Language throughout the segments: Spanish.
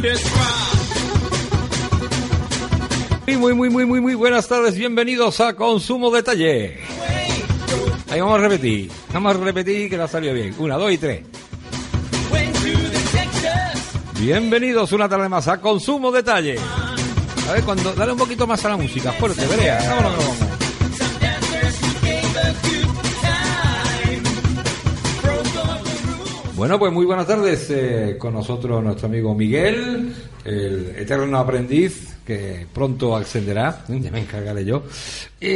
thunderstruck. Y Muy, muy, muy, muy, muy buenas tardes. Bienvenidos a Consumo Detalle. Ahí vamos a repetir. Vamos a repetir que la salió bien. Una, dos y tres. Bienvenidos una tarde más a Consumo Detalle. A ver, cuando, dale un poquito más a la música. Fuerte, verea. Vámonos, vamos. Bueno, pues muy buenas tardes. eh, con nosotros nuestro amigo Miguel, el eterno aprendiz, que pronto ascenderá. Mm, Ya me encargaré yo. Y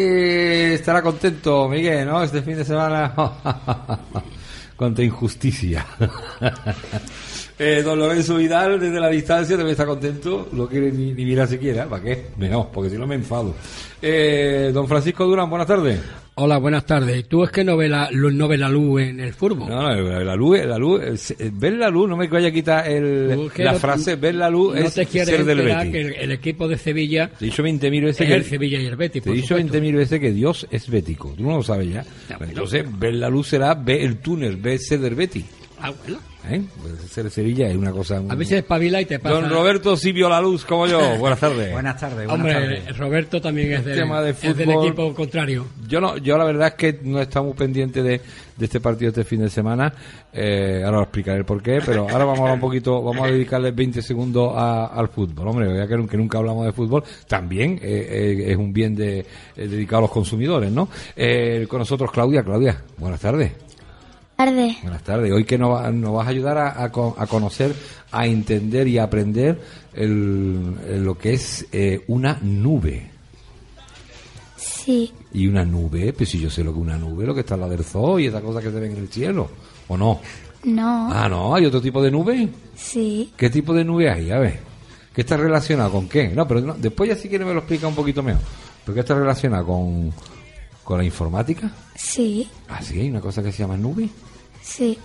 estará contento, Miguel, ¿no? Este fin de semana. Contra injusticia. Eh, don Lorenzo Vidal, desde la distancia, debe estar contento. No quiere ni, ni mirar siquiera. ¿Para qué? No, porque si no me enfado. Eh, don Francisco Durán, buenas tardes. Hola, buenas tardes. ¿Tú es que no ves la, no ves la luz en el fútbol? No, no, la luz, la luz, ver la luz, no me vaya a quitar el, la no- frase, ver la luz no es te quieres ser del Betis. que el, el equipo de Sevilla Te dicho 20.000 veces es que, el Sevilla y el Betis, te he dicho supuesto. 20.000 veces que Dios es bético. Tú no lo sabes ya. Entonces, ver la luz será ver el túnel, ver ser del Betis. Ah, bueno. ¿Eh? Pues ser Sevilla es una cosa... A veces espabila y te pasa. Don Roberto sí vio la luz, como yo. Buenas tardes. Buenas tardes, buenas Hombre, tardes. Roberto también es, del- tema de es del equipo contrario. Yo no, yo la verdad es que no estamos pendientes de, de este partido este fin de semana. Eh, ahora os explicaré el por qué, pero ahora vamos a hablar un poquito, vamos a dedicarle 20 segundos a- al fútbol. Hombre, ya que, nunca- que nunca hablamos de fútbol, también eh, eh, es un bien de, eh, dedicado a los consumidores, ¿no? Eh, con nosotros Claudia. Claudia, buenas tardes. Tarde. Buenas tardes. Hoy que nos, nos vas a ayudar a, a co- a conocer, a entender y a aprender el- el- lo que es eh, una nube. Sí, Y una nube, pues si yo sé lo que es una nube, lo que está en la del zoo y esa cosa que se ven en el cielo, ¿o no? no, Ah, no, hay otro tipo de nube. sí, ¿Qué tipo de nube hay? A ver, ¿qué está relacionado con qué? No, pero no, después ya si quiere me lo explica un poquito mejor. ¿Pero qué está relacionado con, con la informática? sí, Ah, sí, hay una cosa que se llama nube. sí.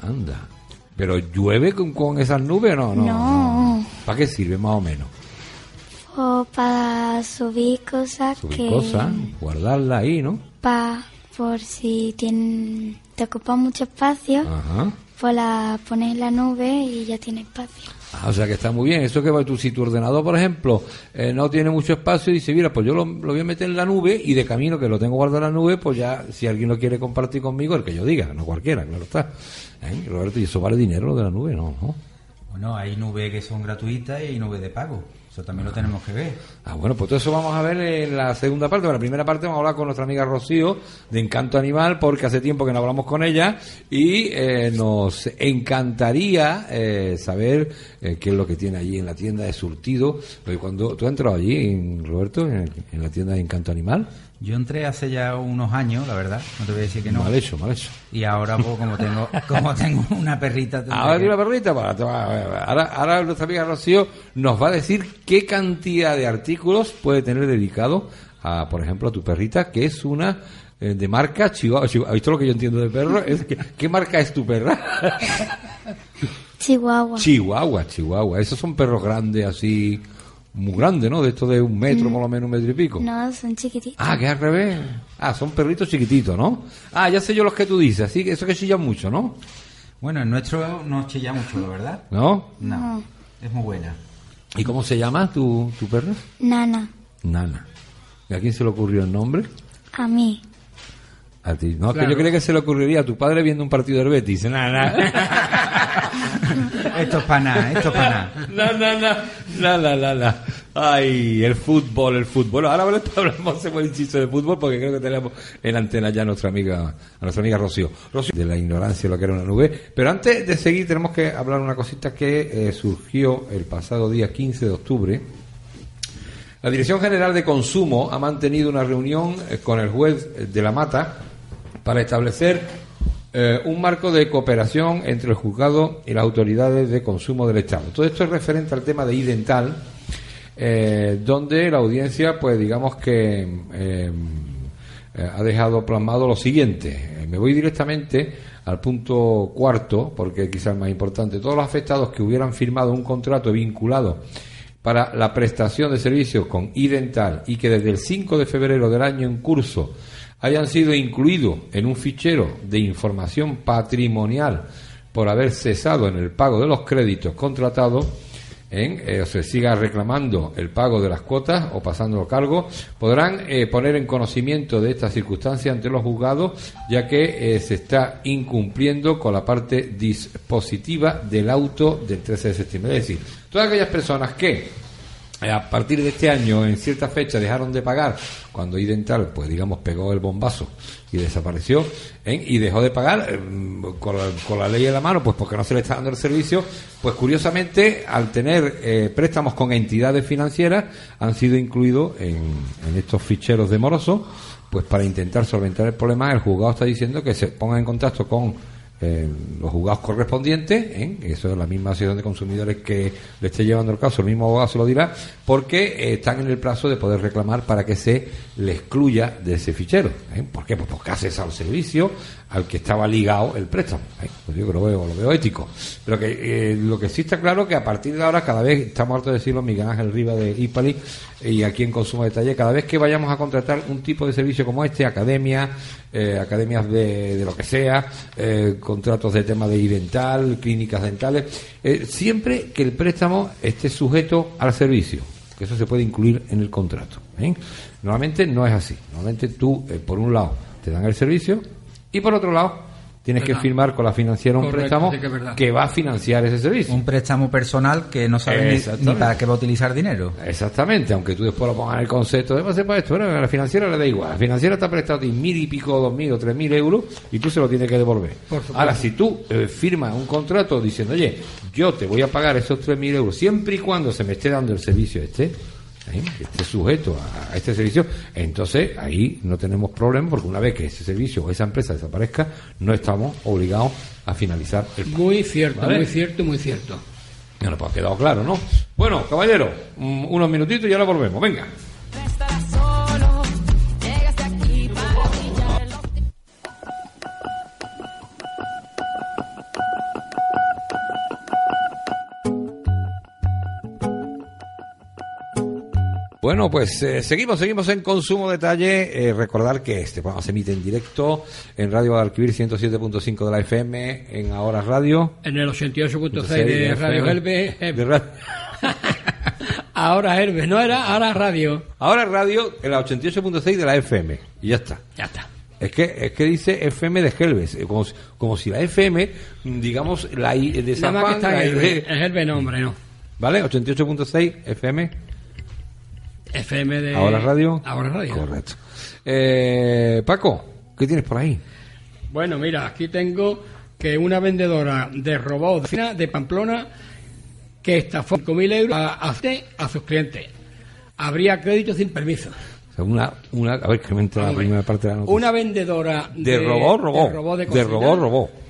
Anda. ¿Pero llueve con, con esas nubes o no? No. No. ¿Para qué sirve más o menos? O para subir cosas Subir que... cosas, guardarla ahí, ¿no? Pa, por si tienen, te ocupa mucho espacio, Ajá. pues la pones en la nube y ya tiene espacio. Ah, o sea que está muy bien. Eso que va tú, si tu ordenador, por ejemplo, eh, no tiene mucho espacio y dice, mira, pues yo lo, voy a meter en la nube y de camino que lo tengo guardado en la nube, pues ya, si alguien lo quiere compartir conmigo, el que yo diga, no cualquiera, claro está. ¿Eh? Roberto, ¿y eso vale dinero lo de la nube? No, no. Bueno, hay nubes que son gratuitas y hay nubes de pago. Eso también lo tenemos que ver. Ah, bueno, pues todo eso vamos a ver en la segunda parte. En la primera parte vamos a hablar con nuestra amiga Rocío de Encanto Animal, porque hace tiempo que no hablamos con ella y eh, nos encantaría eh, saber eh, qué es lo que tiene allí en la tienda de surtido. Porque cuando tú has entrado allí, Roberto, en la tienda de Encanto Animal, Yo entré hace ya unos años, la verdad. No te voy a decir que no. mal hecho, mal hecho. Y ahora, pues, como tengo, como tengo una perrita... Ahora que- tiene una perrita, para, ahora, ahora nuestra amiga Rocío nos va a decir qué cantidad de artículos puede tener dedicado a, por ejemplo, a tu perrita, que es una eh, de marca Chihuahua. Chihuahua. ¿Has visto lo que yo entiendo de perro? Es que, ¿Qué marca es tu perra? Chihuahua. Chihuahua, Chihuahua. Esos son perros grandes, así, muy grandes, ¿no? De estos de un metro, por lo menos un metro y pico. No, son chiquititos. Ah, que al revés. Ah, son perritos chiquititos, ¿no? Ah, ya sé yo los que tú dices, así que eso que chillan mucho, ¿no? Bueno, el nuestro no chilla mucho, la verdad. ¿No? No, es muy buena. ¿Y cómo se llama tu, tu perra? Nana, Nana. ¿Y a quién se le ocurrió el nombre? a mí. A ti. No, es que Claro. yo creía que se le ocurriría a tu padre viendo un partido del Betis. Nada. Esto es para nada, esto es para nada. No, no, no, no, no, no. Ay, el fútbol, el fútbol. Bueno, ahora hablamos hacemos el inciso de fútbol porque creo que tenemos en antena ya a nuestra amiga, a nuestra amiga Rocío. De la ignorancia lo que era una nube. Pero antes de seguir tenemos que hablar una cosita que eh, surgió el pasado día 15 de octubre. La Dirección General de Consumo ha mantenido una reunión eh, con el juez eh, de la Mata para establecer eh, un marco de cooperación entre el juzgado y las autoridades de consumo del Estado. Todo esto es referente al tema de idental, eh, donde la audiencia, pues digamos que eh, ha dejado plasmado lo siguiente. Me voy directamente al punto cuarto, porque quizás es más importante. Todos los afectados que hubieran firmado un contrato vinculado para la prestación de servicios con idental y que desde el 5 de febrero del año en curso hayan sido incluidos en un fichero de información patrimonial por haber cesado en el pago de los créditos contratados, eh, o se siga reclamando el pago de las cuotas o pasándolo cargo, podrán eh, poner en conocimiento de esta circunstancia ante los juzgados, ya que eh, se está incumpliendo con la parte dispositiva del auto del 13 de septiembre. Es decir, todas aquellas personas que a partir de este año, en cierta fecha, dejaron de pagar cuando Idental, pues digamos, pegó el bombazo y desapareció, ¿eh? y dejó de pagar eh, con, la, con la ley en la mano, pues porque no se le está dando el servicio, pues curiosamente, al tener eh, préstamos con entidades financieras, han sido incluidos en, en estos ficheros de moroso, pues para intentar solventar el problema, el juzgado está diciendo que se ponga en contacto con los juzgados correspondientes, ¿eh? eso es la misma asociación de consumidores que le esté llevando el caso, el mismo abogado se lo dirá, porque eh, están en el plazo de poder reclamar para que se le excluya de ese fichero. ¿eh? ¿Por qué? Pues porque ha cesado el servicio al que estaba ligado el préstamo. ¿eh? Pues yo que lo veo, lo veo ético. Pero que eh, lo que sí está claro que a partir de ahora, cada vez, estamos hartos de decirlo, Miguel Ángel Riva de Ipali y aquí en Consumo Detalle, cada vez que vayamos a contratar un tipo de servicio como este, academia, eh, academias de, de lo que sea, eh, contratos de tema de dental, clínicas dentales, eh, siempre que el préstamo esté sujeto al servicio, que eso se puede incluir en el contrato. ¿eh? Normalmente no es así. Normalmente tú, eh, por un lado, te dan el servicio y por otro lado, tienes que firmar con la financiera un Correcto, préstamo sí que va a financiar ese servicio. Un préstamo personal que no sabe ni- para qué va a utilizar dinero. Exactamente, aunque tú después lo pongas en el concepto de va a ser para esto, bueno, a la financiera le da igual. La financiera te ha prestado a ti mil y pico, dos mil o tres mil euros y tú se lo tienes que devolver. Ahora, si tú eh, firmas un contrato diciendo, oye, yo te voy a pagar esos tres mil euros siempre y cuando se me esté dando el servicio este, ¿eh? esté sujeto a, este servicio, entonces ahí no tenemos problema porque una vez que ese servicio o esa empresa desaparezca, no estamos obligados a finalizar el Muy cierto, Vale. muy cierto, muy cierto. bueno, pues ha quedado claro, ¿no? Bueno, caballero, mm, unos minutitos y ahora volvemos. Venga. Bueno, pues eh, seguimos, seguimos en Consumo Detalle. Eh, recordar que este programa se emite en directo en Radio Guadalquivir 107.5 de la FM, en Ahora Radio. En el 88.6 de de Radio. Helve. De ra- Ahora Helve, no era, ahora Radio. Ahora Radio en la 88.6 de la FM. Y ya está. Ya está. Es que, es que dice FM de Gelbes, eh, como, si- como si la FM, digamos, la I de Nada San más que Juan, está la Es Helve nombre, no. ¿vale? 88.6 FM. FM de... Ahora Radio. Ahora Radio. Correcto. Eh, Paco, ¿qué tienes por ahí? Bueno, mira, aquí tengo que una vendedora de robots de, de Pamplona que estafó 5.000 euros a, a, a sus clientes. Habría crédito sin permiso. Una, una, a ver, que me entra la primera parte de la noticia. Una vendedora de, robó, robó. De, robot de, de cocina. robó, robó. Ro-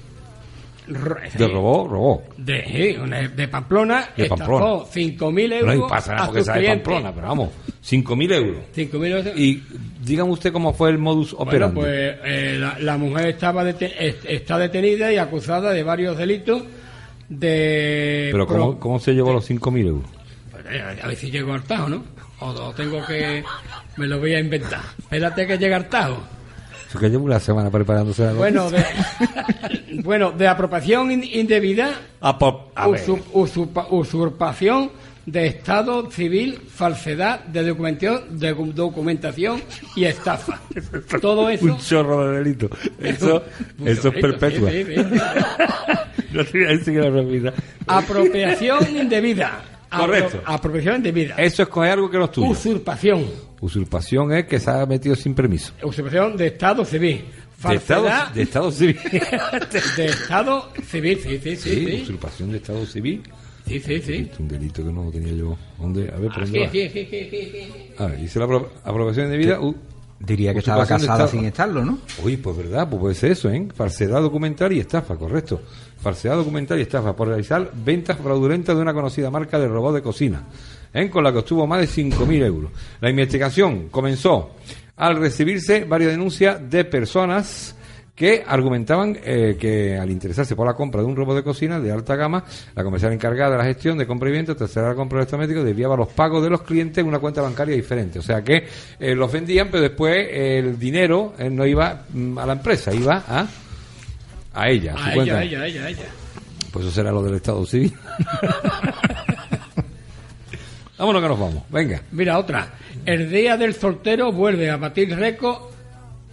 De robó, robó. De, de Pamplona, De Pamplona. estafó 5.000 No euros hay pasa nada porque clientes. Pamplona, pero vamos, 5.000 euros. 5.000 euros. Y dígame usted cómo fue el modus Bueno, operandi. pues eh, la, la mujer estaba está detenida y acusada de varios delitos de... pero pro- ¿cómo, ¿cómo se llevó los 5.000 euros? Pues, eh, a ver si llego al Tajo, ¿no? O, o tengo que... Me lo voy a inventar. Espérate que llegue al Tajo. Eso que llevo una semana preparándose la Bueno, de, bueno, de apropiación in- indebida, a ver. usurp- usurpa- usurpación de Estado civil, falsedad de documentación, de documentación y estafa. Todo eso. Un chorro de delito. Eso, eso es Bonito, perpetua. sí, sí, sí. No a. Apropiación indebida. Apro- Correcto. apropiación indebida. Eso es coger algo que no es tuyo. Usurpación. Usurpación es que se ha metido sin permiso. Usurpación de Estado civil. De estado, de estado civil. de Estado civil. Sí, sí, sí. Sí, Sí, usurpación de estado civil. sí, sí. sí. Es un delito que no tenía yo. ¿Dónde? A ver, ¿por dónde Sí, va? sí, sí, sí, sí, sí. A ver, dice la apro- aprobación de vida. Uh, Diría que estaba casada sin estarlo, ¿no? Uy, pues verdad, pues puede ser eso, ¿eh? Falsedad documental y estafa, correcto. Falsedad documental y estafa por realizar ventas fraudulentas de una conocida marca de robot de cocina, ¿eh? con la que obtuvo más de 5.000 euros. La investigación comenzó al recibirse varias denuncias de personas que argumentaban eh, que al interesarse por la compra de un robot de cocina de alta gama, la comercial encargada de la gestión de compra y venta, tercera la compra de electrodomésticos, desviaba los pagos de los clientes en una cuenta bancaria diferente. O sea que eh, los vendían, pero después el dinero eh, no iba mm, a la empresa, iba a, a ella, a su A cuenta. ella, a ella, a ella. Pues eso será lo del Estado Civil. Vámonos que nos vamos. Venga. Mira, otra. El día del soltero vuelve a batir récord,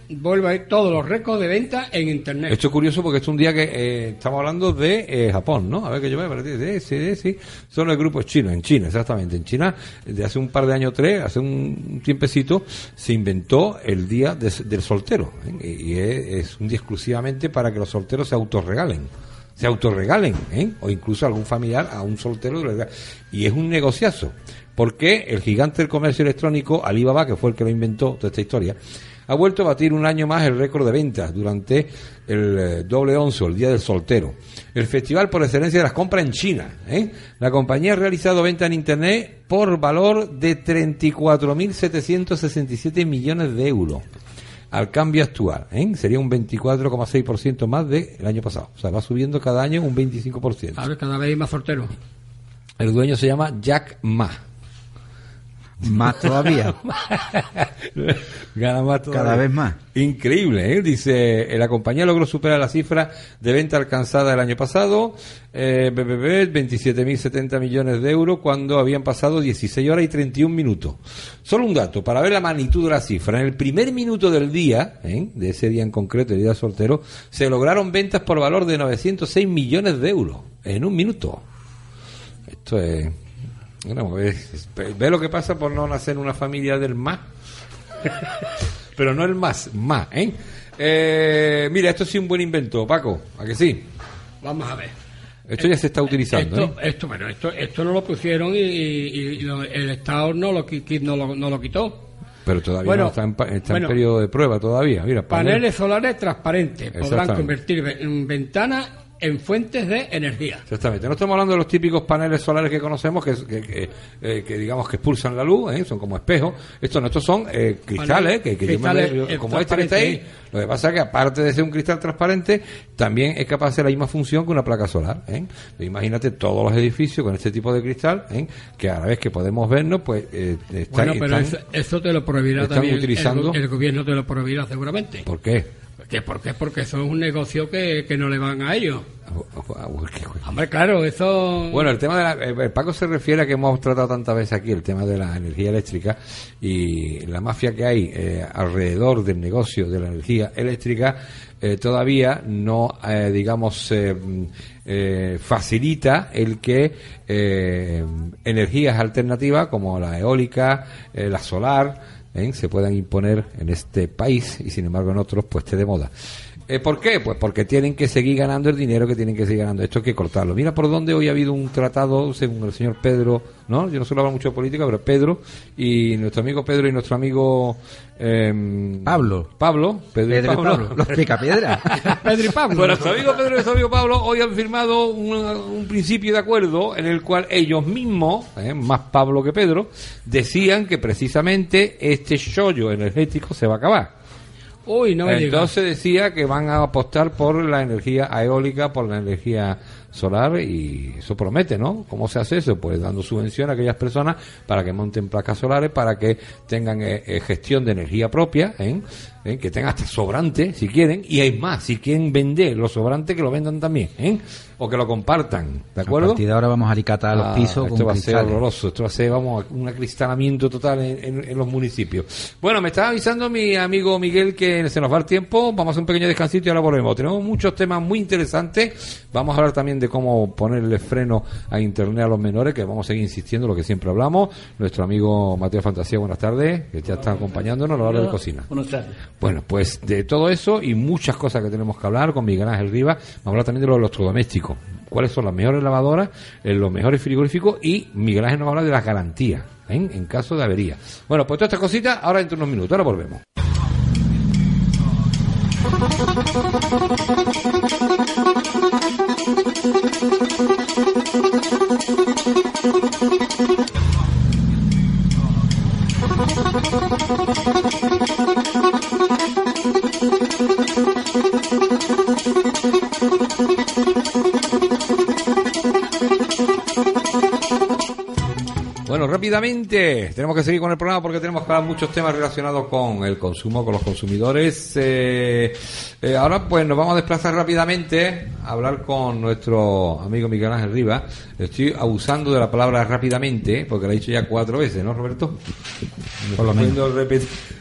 vuelve a ir todos los récords de venta en internet. Esto es curioso porque es un día que eh, estamos hablando de eh, Japón, ¿no? A ver que yo me parece. Sí, sí, sí. Son los grupos chinos, en China, exactamente. En China, de hace un par de años, tres, hace un tiempecito, se inventó el día de- del soltero. ¿eh? Y es, es un día exclusivamente para que los solteros se autorregalen. Se autorregalen, ¿eh? O incluso algún familiar a un soltero. Y es un negociazo. Porque el gigante del comercio electrónico, Alibaba, que fue el que lo inventó toda esta historia, ha vuelto a batir un año más el récord de ventas durante el eh, doble once, o el Día del Soltero. El festival por excelencia de las compras en China. ¿eh? La compañía ha realizado ventas en Internet por valor de 34.767 millones de euros. Al cambio actual, ¿eh? sería un 24,6% más del año pasado. O sea, va subiendo cada año un 25%. Ahora cada vez hay más solteros. El dueño se llama Jack Ma. Más todavía. Gana más todavía. Cada vez más. Increíble, ¿eh? Dice, eh, la compañía logró superar la cifra de venta alcanzada el año pasado, eh, BBB, 27.070 millones de euros, cuando habían pasado 16 horas y 31 minutos. Solo un dato, para ver la magnitud de la cifra. En el primer minuto del día, ¿eh? de ese día en concreto, el día soltero, se lograron ventas por valor de 906 millones de euros. En un minuto. Esto es... Bueno, es- ve lo que pasa por no nacer en una familia del más. Pero no el más, más, ¿eh? Eh, Mira, esto sí es un buen invento, Paco, ¿a que sí? Vamos a ver. Esto ya se está utilizando, Esto, ¿eh? esto, bueno, esto, esto no lo pusieron y, y- y lo- el Estado no lo, no lo, no lo quitó. Pero todavía Bueno, no está, en, está bueno. en periodo de prueba todavía. Mira, panel- Paneles solares transparentes podrán convertir ve- en ventanas en fuentes de energía. Exactamente. No estamos hablando de los típicos paneles solares que conocemos, que, que, que, eh, que digamos que expulsan la luz, ¿eh? son como espejos. Estos no, estos son eh, cristales, que, que yo me- Cristales, yo- como este que está ahí. Lo que pasa es que aparte de ser un cristal transparente, también es capaz de hacer la misma función que una placa solar. ¿eh? Imagínate todos los edificios con este tipo de cristal, que a la vez que podemos vernos, pues eh, están, Bueno, pero están- eso, eso te lo prohibirá también. el utilizando- go- El, gobierno te lo prohibirá seguramente. ¿Por qué? ¿Qué, ¿Por qué? Porque eso es un negocio que, que no le van a ellos. Ah, Hombre, claro, eso. Bueno, el tema de la, Paco se refiere a que hemos tratado tantas veces aquí el tema de la energía eléctrica y la mafia que hay eh, alrededor del negocio de la energía eléctrica eh, todavía no, eh, digamos, eh, eh, facilita el que energías alternativas como la eólica, la solar, ¿eh? se puedan imponer en este país y sin embargo en otros pues esté de moda. Eh, ¿Por qué? Pues porque tienen que seguir ganando el dinero que tienen que seguir ganando. Esto hay que cortarlo. Mira por dónde hoy ha habido un tratado, según el señor Pedro, ¿no? Yo no suelo hablar mucho de política, pero Pedro y nuestro amigo Pedro y nuestro amigo em, Pablo. Pablo, Pedro, y Pedro y Pablo. Pablo, los picapiedras. Pedro y Pablo. Bueno, nuestro amigo Pedro y nuestro amigo Pablo hoy han firmado un, un principio de acuerdo en el cual ellos mismos, eh, más Pablo que Pedro, decían que precisamente este chollo energético se va a acabar. Uy, no me. Entonces decía que van a apostar por la energía eólica, por la energía solar y eso promete, ¿no? ¿Cómo se hace eso? Pues dando subvención a aquellas personas para que monten placas solares, para que tengan eh, eh, gestión de energía propia, ¿eh? ¿Eh? que tengan hasta sobrante, si quieren, y hay más, si quieren vender los sobrantes, que lo vendan también, ¿eh? o que lo compartan, ¿de A acuerdo? partir de ahora vamos a alicatar los Ah, pisos esto con va a ser horroroso, esto va a ser, vamos, un acristalamiento total en, en- en los municipios. Bueno, me estaba avisando mi amigo Miguel que se nos va el tiempo, vamos a hacer un pequeño descansito y ahora volvemos. Tenemos muchos temas muy interesantes, vamos a hablar también de cómo ponerle freno a Internet a los menores, que vamos a seguir insistiendo, lo que siempre hablamos. Nuestro amigo Mateo Fantasía, buenas tardes, que ya está acompañándonos a la hora de cocina. Buenas tardes. Bueno, pues de todo eso y muchas cosas que tenemos que hablar con Miguel Ángel Rivas, vamos a hablar también de los electrodomésticos. ¿Cuáles son las mejores lavadoras, eh, los mejores frigoríficos? Y Miguel Ángel nos va a hablar de las garantías ¿eh? en caso de avería. Bueno, pues todas estas cositas ahora dentro de unos minutos. Ahora volvemos. Bueno, rápidamente, tenemos que seguir con el programa porque tenemos que hablar muchos temas relacionados con el consumo, con los consumidores. Eh, eh, ahora pues nos vamos a desplazar rápidamente hablar con nuestro amigo Miguel Ángel Rivas. Estoy abusando de la palabra rápidamente porque la he dicho ya cuatro veces, ¿no, Roberto? Por lo menos.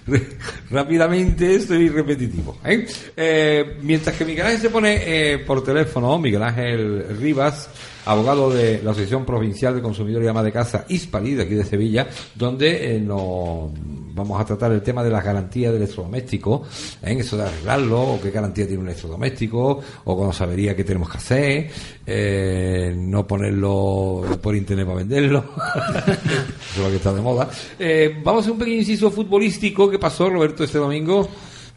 Rápidamente soy repetitivo. ¿eh? Eh, mientras que Miguel Ángel se pone eh, por teléfono, Miguel Ángel Rivas, abogado de la Asociación Provincial de Consumidores y Amas de Casa Hispali, de aquí de Sevilla, donde eh, nos vamos a tratar el tema de las garantías del electrodoméstico, ¿eh? eso de arreglarlo, o qué garantía tiene un electrodoméstico, o cuando sabería qué tenemos que hacer, eh, no ponerlo por internet para venderlo, eso es lo que está de moda. Eh, vamos a hacer un pequeño inciso futbolístico. ¿Qué pasó, Roberto, este domingo?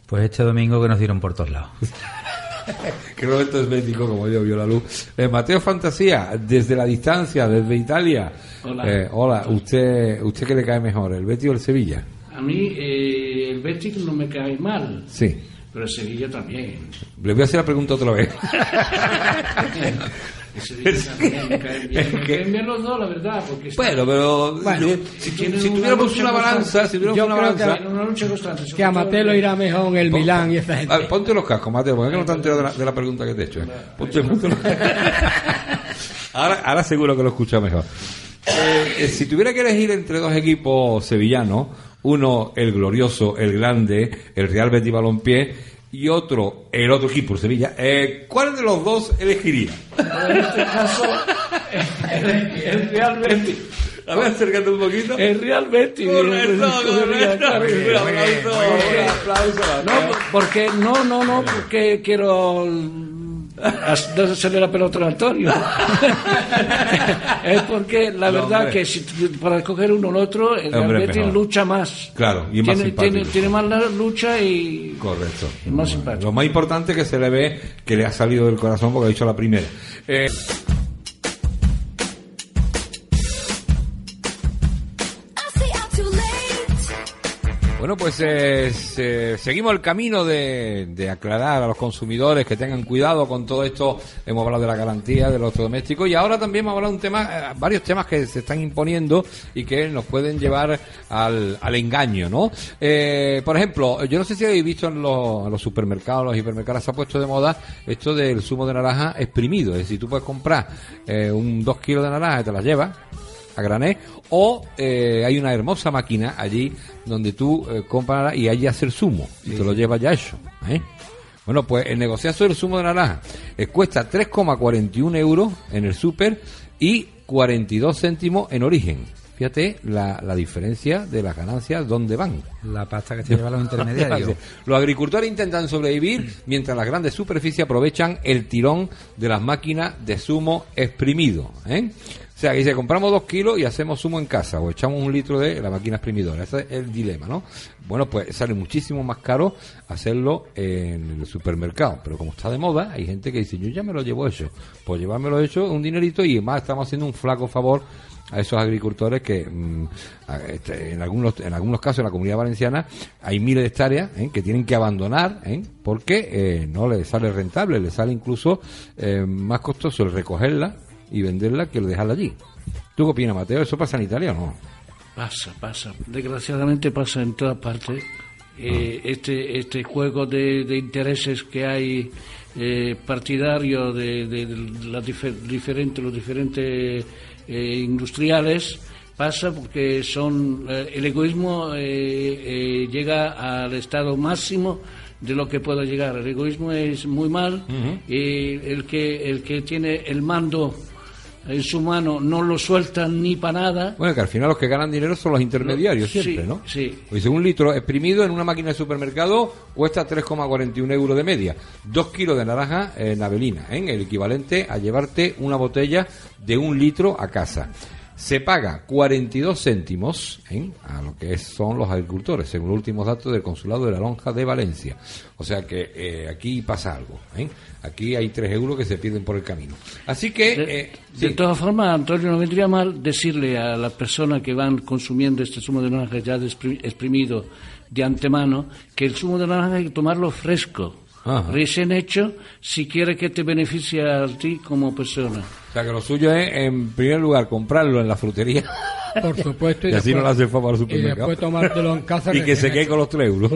Pues este domingo que nos dieron por todos lados. que Roberto es médico, como yo vio la luz. Eh, Mateo Fantasía, desde la distancia, desde Italia. Hola. Eh, hola, ¿usted usted qué le cae mejor, el Betis o el Sevilla? A mí eh, el Betis no me cae mal, Sí. pero el Sevilla también. Le voy a hacer la pregunta otra vez. Bien. Caen bien los dos, la verdad, porque bueno, pero Bueno, si, si una tuviéramos una balanza, si tuviéramos una que balanza, en una lucha constante. Que a el- irá mejor el Pon- Milán y esa A gente. ver, ponte los cascos, Mateo, porque es que no te enterado de la, de la pregunta que te he hecho. ¿eh? Ponte, ponte los- ahora, ahora seguro que lo escucha mejor. Eh, eh, si tuviera que elegir entre dos equipos sevillanos, uno el glorioso, el grande, el Real Betis Balompié, y otro, el otro equipo, el Sevilla, eh, ¿cuál de los dos elegiría? En este caso, el, el Real Betis. A ver, acércate un poquito. El Real Betis. Correcto, correcto. Un aplauso, un aplauso. No, porque no, no, no, porque quiero hacerle la pelota a Antonio. es porque la No, verdad hombre. que si para escoger uno o otro, el Hombre, Betis lucha más. Claro, y más tiene, tiene, tiene más la lucha y Correcto. es más simpático. Lo más importante es que se le ve que le ha salido del corazón porque ha dicho la primera. Eh, bueno, pues eh, se- seguimos el camino de, aclarar a los consumidores que tengan cuidado con todo esto. Hemos hablado de la garantía de los electrodomésticos y ahora también vamos a hablar de un tema, eh, varios temas que se están imponiendo y que nos pueden llevar al, engaño, ¿no? Eh, por ejemplo, yo no sé si habéis visto en los, en los supermercados, los hipermercados se ha puesto de moda esto del zumo de naranja exprimido. Es decir, tú puedes comprar eh, un dos kilos de naranja y te las llevas a granel o eh, hay una hermosa máquina allí donde tú eh, compras y allí hacer zumo y te lo llevas ya hecho ¿eh? bueno pues el negociazo del zumo de naranja eh, cuesta 3,41 euros en el súper y 42 céntimos en origen fíjate la, la diferencia de las ganancias dónde van La pasta que se llevan los intermediarios. los agricultores intentan sobrevivir mientras las grandes superficies aprovechan el tirón de las máquinas de zumo exprimido. ¿eh? Sea, que dice, compramos dos kilos y hacemos zumo en casa o echamos un litro de la máquina exprimidora. Ese es el dilema, ¿no? Bueno, pues sale muchísimo más caro hacerlo en el supermercado. Pero como está de moda, hay gente que dice, yo ya me lo llevo hecho. Pues llevármelo hecho un dinerito y más estamos haciendo un flaco favor a esos agricultores que mm, este, en algunos en algunos casos en la comunidad valenciana hay miles de hectáreas ¿eh? que tienen que abandonar ¿eh? porque eh, no les sale rentable, les sale incluso más costoso el recogerla y venderla que el dejarla allí. ¿Tú qué opinas, Mateo? ¿Eso pasa en Italia o no? Pasa, pasa. Desgraciadamente pasa en todas partes. Eh, este, este juego de, de intereses que hay eh, partidario de, de- de las difer- diferentes, los diferentes eh, industriales pasa porque son eh, el egoísmo llega al estado máximo de lo que pueda llegar. El egoísmo es muy mal y el que el que tiene el mando en su mano no lo sueltan ni para nada. Bueno, que al final los que ganan dinero son los intermediarios Sí, siempre, ¿no? sí. Pues un litro exprimido en una máquina de supermercado cuesta 3,41 euros de media. Dos kilos de naranja en Avelina, ¿eh? el equivalente a llevarte una botella de un litro a casa. Se paga 42 céntimos ¿eh? a lo que son los agricultores, según los últimos datos del Consulado de la Lonja de Valencia. O sea que eh, aquí pasa algo. ¿eh? Aquí hay 3 euros que se pierden por el camino. Así que... De, de todas formas, Antonio, no vendría mal decirle a las personas que van consumiendo este zumo de naranja ya exprimido de antemano que el zumo de naranja hay que tomarlo fresco, Ajá. recién hecho, si quiere que te beneficie a ti como persona. O sea que lo suyo es, en primer lugar, comprarlo en la frutería Por supuesto. Y así no le hace al Y supermercado. después tomártelo en casa. y que se quede con los 3 euros.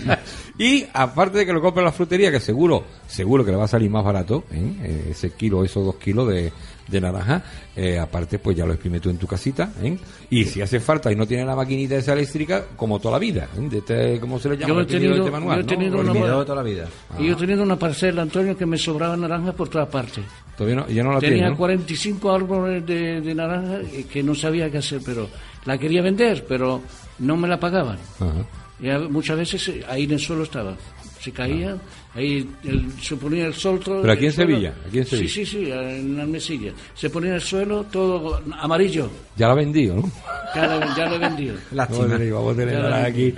y aparte de que lo compre en la frutería, que seguro, seguro que le va a salir más barato, ¿eh? Eh, ese kilo, esos dos kilos de, de naranja, eh, aparte pues ya lo exprime tú en tu casita, ¿eh? y si hace falta y no tiene la maquinita esa eléctrica, como toda la vida, ¿eh? de este, ¿cómo se le llama? Yo he tenido- este manual, yo he tenido una- toda la vida. Y yo tenía una parcela, Antonio, que me sobraba naranjas por todas partes. Todavía no, ya no la Tenía tiene, ¿no? 45 árboles de, de naranja que no sabía qué hacer, pero la quería vender, pero no me la pagaban. Ajá. Y muchas veces eh, ahí en el suelo estaba. Se caía, ahí el- se ponía el sol. todo Pero aquí en suelo. Sevilla, aquí en Sevilla. Sí, sí, sí, en la mesilla. Se ponía el suelo todo amarillo. Ya la ha vendido, ¿no? Ya lo, ya lo he vendido. Vamos a tener, vamos a tener Ya aquí.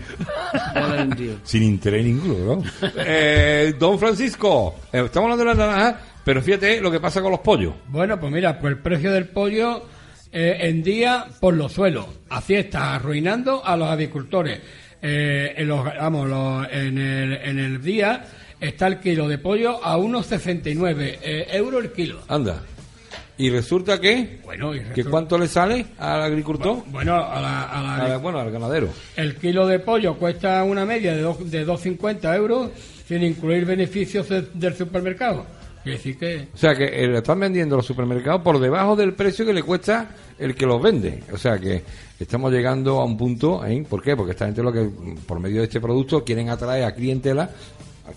Ya lo he vendido. Sin interés ninguno, ¿no? Eh, don Francisco, eh, estamos hablando de la naranja, pero fíjate lo que pasa con los pollos. Bueno, pues mira, pues el precio del pollo eh, en día por los suelos. Así está arruinando a los agricultores. Eh, en, los, vamos, los- en, el, en el día está el kilo de pollo a unos 69 eh, euros el kilo. Anda. Y resulta que, Bueno, y que ¿cuánto le sale al agricultor? Bueno, a la- a la- A la- bueno, al ganadero. el kilo de pollo cuesta una media de, dos- de 2,50 euros sin incluir beneficios de- del supermercado. Quiere decir que... O sea que eh, lo están vendiendo los supermercados por debajo del precio que le cuesta el que los vende. O sea que estamos llegando a un punto, ¿eh? ¿por qué? Porque esta gente lo que, por medio de este producto, quieren atraer a clientela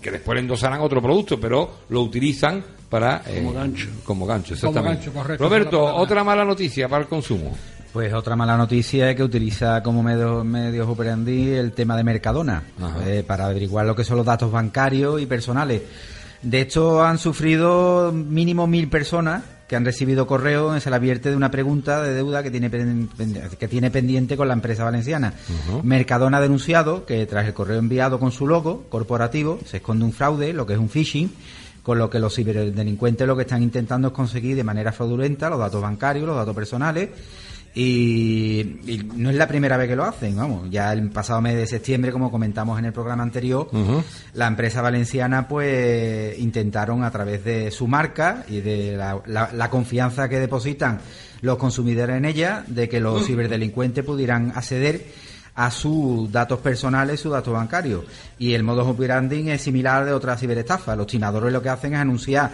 que después le endosarán otro producto, pero lo utilizan para... eh, Como gancho. Como gancho, exactamente. gancho, correcto, Roberto, otra mala noticia para el consumo. Pues otra mala noticia es que utiliza como medio, medios operandi el tema de Mercadona eh, para averiguar lo que son los datos bancarios y personales. De hecho, han sufrido mínimo mil personas que han recibido correo en el se le advierte de una pregunta de deuda que tiene, que tiene pendiente con la empresa valenciana. Mercadona ha denunciado que tras el correo enviado con su logo corporativo se esconde un fraude, lo que es un phishing, con lo que los ciberdelincuentes lo que están intentando es conseguir de manera fraudulenta los datos bancarios, los datos personales. Y, y no es la primera vez que lo hacen, vamos. Ya el pasado mes de septiembre, como comentamos en el programa anterior, la empresa valenciana pues intentaron a través de su marca y de la, la- la confianza que depositan los consumidores en ella, de que los ciberdelincuentes pudieran acceder a sus datos personales, sus datos bancarios. Y el modus operandi es similar de otras ciberestafas. Los timadores lo que hacen es anunciar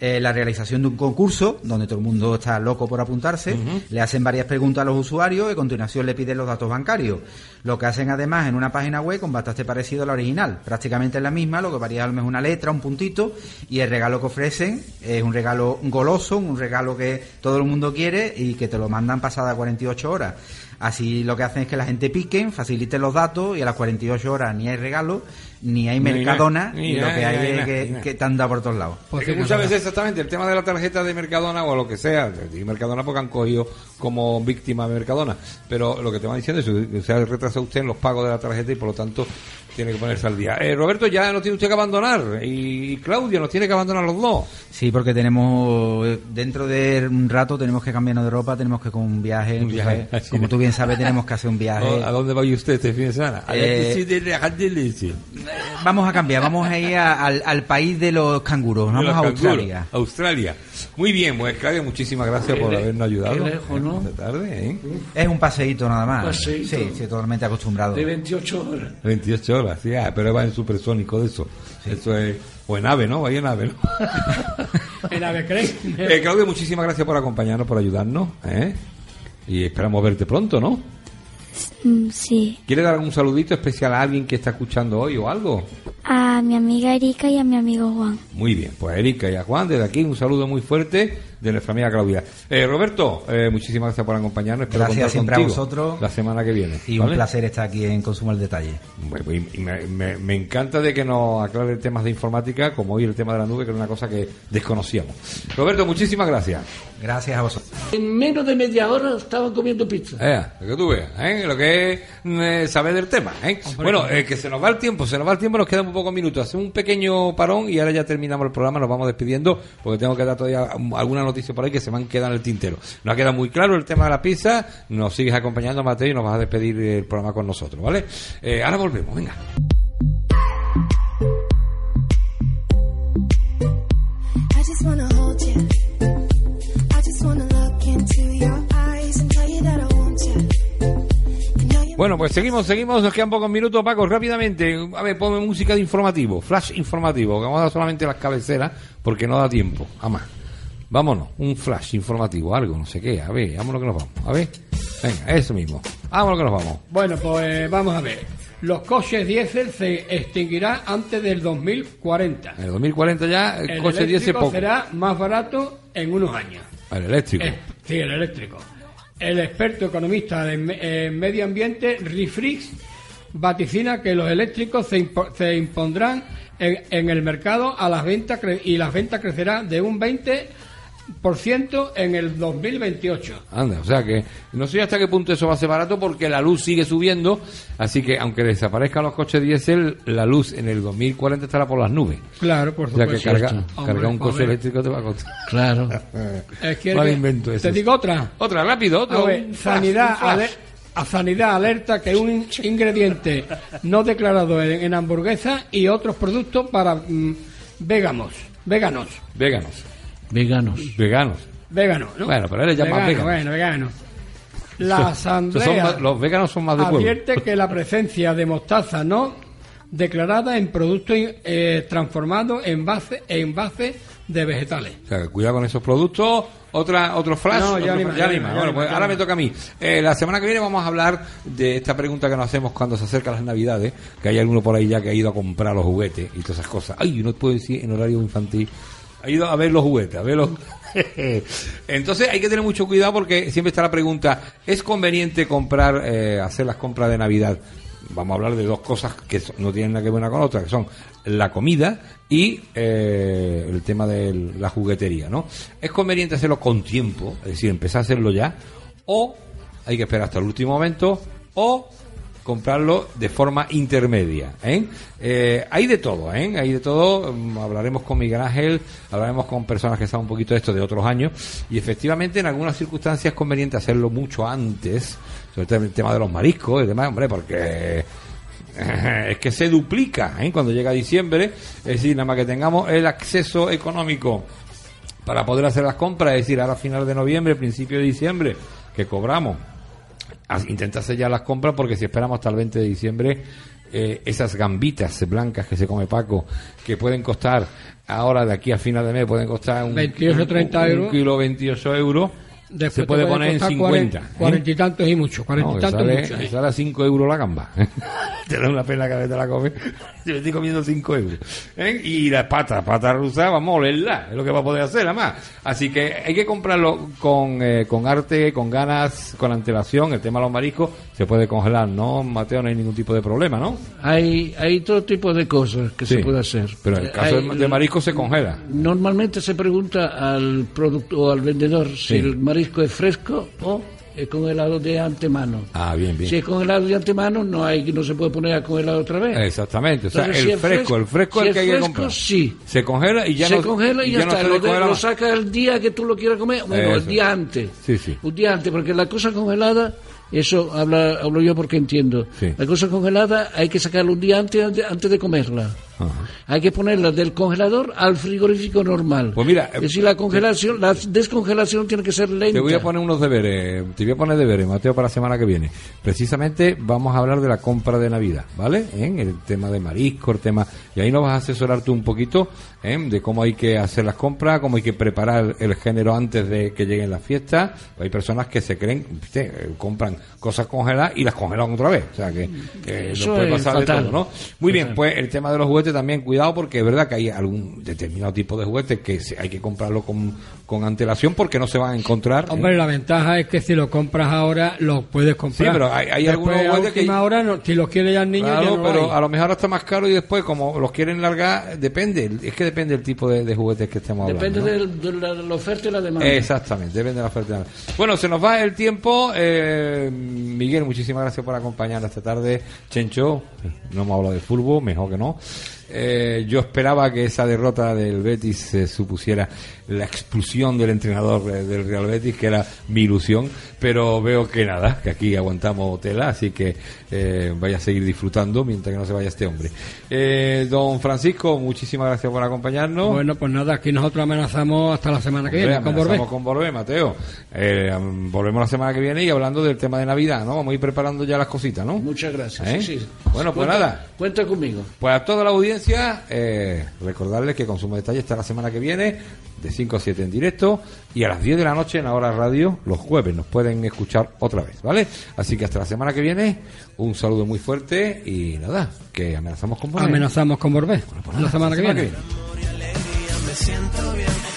eh, la realización de un concurso donde todo el mundo está loco por apuntarse, le hacen varias preguntas a los usuarios y a continuación le piden los datos bancarios. Lo que hacen además en una página web con bastante parecido a la original, prácticamente es la misma, lo que varía a lo mejor una letra, un puntito y el regalo que ofrecen es un regalo goloso, un regalo que todo el mundo quiere y que te lo mandan pasada 48 horas. Así lo que hacen es que la gente piquen, faciliten los datos y a las 48 horas ni hay regalo, ni hay Mercadona, nada, ni y lo que hay ni es que, que te anda por todos lados. Pues Es que sí, muchas nada. veces exactamente el tema de la tarjeta de Mercadona o lo que sea, Mercadona porque han cogido como víctima de Mercadona, pero lo que te van diciendo es que se ha retrasado usted en los pagos de la tarjeta y por lo tanto tiene que ponerse al día. Eh, Roberto ya nos tiene usted que abandonar y Claudia nos tiene que abandonar los dos. Sí, porque tenemos, eh, dentro de un rato tenemos que cambiarnos de ropa, tenemos que con un viaje. Un viaje, Como tú bien sabes, tenemos que hacer un viaje. ¿A dónde va usted este fin de semana? A Eh, Vamos a cambiar, vamos a ir a- al, al país de los canguros, vamos Los a canguros, Australia. Australia. Muy bien, pues Claudia, muchísimas gracias por habernos ayudado. qué lejos, ¿no? De tarde, ¿eh? Es un paseíto nada más. Paseíto. Sí, sí, totalmente acostumbrado. De 28 horas. 28 horas, sí, ah, pero va en supersónico de eso. Eso es. O en ave, ¿no? Vaya en ave, ¿no? En Ave Creen. Eh, Claudia, muchísimas gracias por acompañarnos, por ayudarnos. ¿eh? Y esperamos verte pronto, ¿no? Mm, Sí. ¿Quiere dar algún saludito especial a alguien que está escuchando hoy o algo? A mi amiga Erika y a mi amigo Juan. Muy bien, pues a Erika y a Juan, desde aquí un saludo muy fuerte de nuestra amiga Claudia. Eh, Roberto, eh, muchísimas gracias por acompañarnos. Espero Gracias siempre a vosotros. La semana que viene. Y ¿vale? un placer estar aquí en Consumo al Detalle. Bueno, y- y me, me- me encanta de que nos aclare temas de informática, como hoy el tema de la nube, que era una cosa que desconocíamos. Roberto, muchísimas gracias. Gracias a vosotros. En menos de media hora estaban comiendo pizza. Eh, lo que tú veas, ¿eh? lo que es mm, eh, saber del tema. ¿eh? Bueno, eh, que se nos va el tiempo, se nos va el tiempo, nos quedan un pocos minutos. Hacemos un pequeño parón y ahora ya terminamos el programa, nos vamos despidiendo porque tengo que dar todavía alguna noticia por ahí que se me han quedado en el tintero. Nos ha quedado muy claro el tema de la pizza, nos sigues acompañando, Mateo, y nos vas a despedir el programa con nosotros, ¿vale? Eh, ahora volvemos, venga. Bueno, pues seguimos, seguimos, nos quedan pocos minutos, Paco, rápidamente. A ver, ponme música de informativo, flash informativo, que vamos a dar solamente las cabeceras porque no da tiempo, a más. Vámonos, un flash informativo, algo, no sé qué, a ver, vámonos que nos vamos, a ver. Venga, eso mismo, vámonos que nos vamos. Bueno, pues vamos a ver. Los coches diésel se extinguirán antes del 2040. En el 2040 ya el, El coche 10 es eléctrico poco. será más barato en unos años. El eléctrico. Eh, sí, el eléctrico. El experto economista me- eh, medio ambiente, Rifrix, vaticina que los eléctricos se, se impondrán en, en el mercado a las ventas y las ventas crecerán de un 20% en el 2028. Anda, o sea que no sé hasta qué punto eso va a ser barato porque la luz sigue subiendo, así que aunque desaparezcan los coches diésel, la luz en el 2040 estará por las nubes. Claro, por O sea que supuesto. carga, cargar un coche eléctrico te va a costar. Claro. Es que- invento ese. Te digo otra. Otra, rápido, A otro. ver, un flash, sanidad, a sanidad alerta que un in- ingrediente no declarado en, en hamburguesa y otros productos para mm, veganos, veganos, Veganos. Veganos. Veganos. veganos, ¿no? Bueno, pero él llama Vegano, vegano. Bueno, vegano. La son Asamblea más- los veganos son más de pueblo. advierte que la presencia de mostaza no declarada en productos eh, transformados en base en base de vegetales. O sea, que cuidado con esos productos. Otra, otro flash. No, ya otro más, Ya más, Bueno, pues ahora me toca a mí. Eh, la semana que viene vamos a hablar de esta pregunta que nos hacemos cuando se acercan las navidades, que hay alguno por ahí ya que ha ido a comprar los juguetes y todas esas cosas. Ay, no puedo decir en horario infantil. Ha ido a ver los juguetes, a ver los... Entonces hay que tener mucho cuidado porque siempre está la pregunta, ¿es conveniente comprar, eh, hacer las compras de Navidad? Vamos a hablar de dos cosas que no tienen nada que ver una con otra, que son la comida y eh, el tema de la juguetería, ¿no? ¿Es conveniente hacerlo con tiempo, es decir, empezar a hacerlo ya? ¿O hay que esperar hasta el último momento? ¿O comprarlo de forma intermedia. ¿eh? Eh, hay de todo, ¿eh? hay de todo. Mm, Hablaremos con Miguel Ángel, hablaremos con personas que saben un poquito de esto de otros años y efectivamente en algunas circunstancias es conveniente hacerlo mucho antes, sobre todo el tema de los mariscos y demás, hombre, porque es que se duplica ¿eh? cuando llega diciembre, es decir, nada más que tengamos el acceso económico para poder hacer las compras, es decir, ahora a final de noviembre, principio de diciembre, que cobramos, intenta hacer ya las compras porque si esperamos hasta el 20 de diciembre, eh, esas gambitas blancas que se come Paco, que pueden costar ahora de aquí a final de mes, pueden costar un, 28, un- 30 un euros. kilo 28 euros, Después se puede poner en costar 50. 40, ¿eh? 40 y tantos y mucho, 40 No, y que tantos sale, mucho. que ¿eh? sale a 5 euros la gamba. te da una pena cada vez te la comes. Yo estoy comiendo 5 euros. ¿eh? Y las patas, patas rusas, vamos a olerla. Es lo que va a poder hacer, además. Así que hay que comprarlo con, eh, con arte, con ganas, con antelación. El tema de los mariscos se puede congelar, ¿no, Mateo? No hay ningún tipo de problema, ¿no? Hay, hay todo tipo de cosas que Sí, se puede hacer. Pero en el caso Hay- de, de marisco se congela. Normalmente se pregunta al producto o al vendedor Sí. si el marisco es fresco o es congelado de antemano. Ah, bien, bien. Si es congelado de antemano, no hay no se puede poner a congelar otra vez. Exactamente, o sea, el si es fresco, el fresco si es el que hay que fresco, comprar. Sí. Se congela y ya se no congela y ya está. lo, de- lo saca el día que tú lo quieras comer. Bueno, Eso. el día antes. Sí, sí. Un día antes, porque la cosa congelada, eso habla, hablo yo porque entiendo. Sí. La cosa congelada hay que sacarla un día antes, antes, antes de comerla. Ajá. Hay que ponerla del congelador al frigorífico normal. Pues mira, es decir, la congelación, la descongelación tiene que ser lenta. Te voy a poner unos deberes, te voy a poner deberes, Mateo, para la semana que viene. Precisamente vamos a hablar de la compra de Navidad, ¿vale? ¿En? El tema de marisco, el tema... Y ahí nos vas a asesorar tú un poquito ¿eh? de cómo hay que hacer las compras, cómo hay que preparar el género antes de que lleguen las fiestas. Hay personas que se creen, ¿viste? Eh, compran cosas congeladas y las congelan otra vez. O sea que, que Eso nos puede pasar de todo, ¿no? Muy bien, pues el tema de los juguetes también, cuidado porque es verdad que hay algún determinado tipo de juguetes que hay que comprarlo con, con antelación porque no se van a encontrar. ¿eh? Hombre, la ventaja es que si lo compras ahora, lo puedes comprar. Sí, pero hay- hay algunos juguetes que- no- si los quiere ya el niño, Claro, ya no pero hay. a lo mejor está más caro y después, como los quieren largar, depende. Es que depende del tipo de, de juguetes que estemos Depende hablando. ¿no? del- de, la, de la oferta y la demanda. Exactamente, depende de la oferta. Bueno, se nos va el tiempo. Eh, Miguel, muchísimas gracias por acompañarnos esta tarde. Chencho, no hemos hablado de fútbol, mejor que no. Eh, yo esperaba que esa derrota del Betis se supusiera la expulsión del entrenador eh, del Real Betis, que era mi ilusión, pero veo que nada, que aquí aguantamos tela, así que eh, vaya a seguir disfrutando mientras que no se vaya este hombre. Eh, don Francisco, muchísimas gracias por acompañarnos. Bueno, pues nada, aquí nosotros amenazamos hasta la semana que Hombre, viene. Con Borbé. con Borbé, Mateo. Eh, volvemos la semana que viene y hablando del tema de Navidad, ¿no? Vamos a ir preparando ya las cositas, ¿no? Muchas gracias. ¿Eh? sí, sí. Bueno, pues Cuenta- nada. Cuenta conmigo. Pues a toda la audiencia, eh, recordarles que Consumo Detalle está la semana que viene, de 5 a 7 en directo, y a las 10 de la noche en la hora radio, los jueves, nos pueden escuchar otra vez, ¿vale? Así que hasta la semana que viene, un saludo muy fuerte y nada, que amenazamos con Borbé. Amenazamos con Borbé. Pues la semana que viene. viene. me siento bien.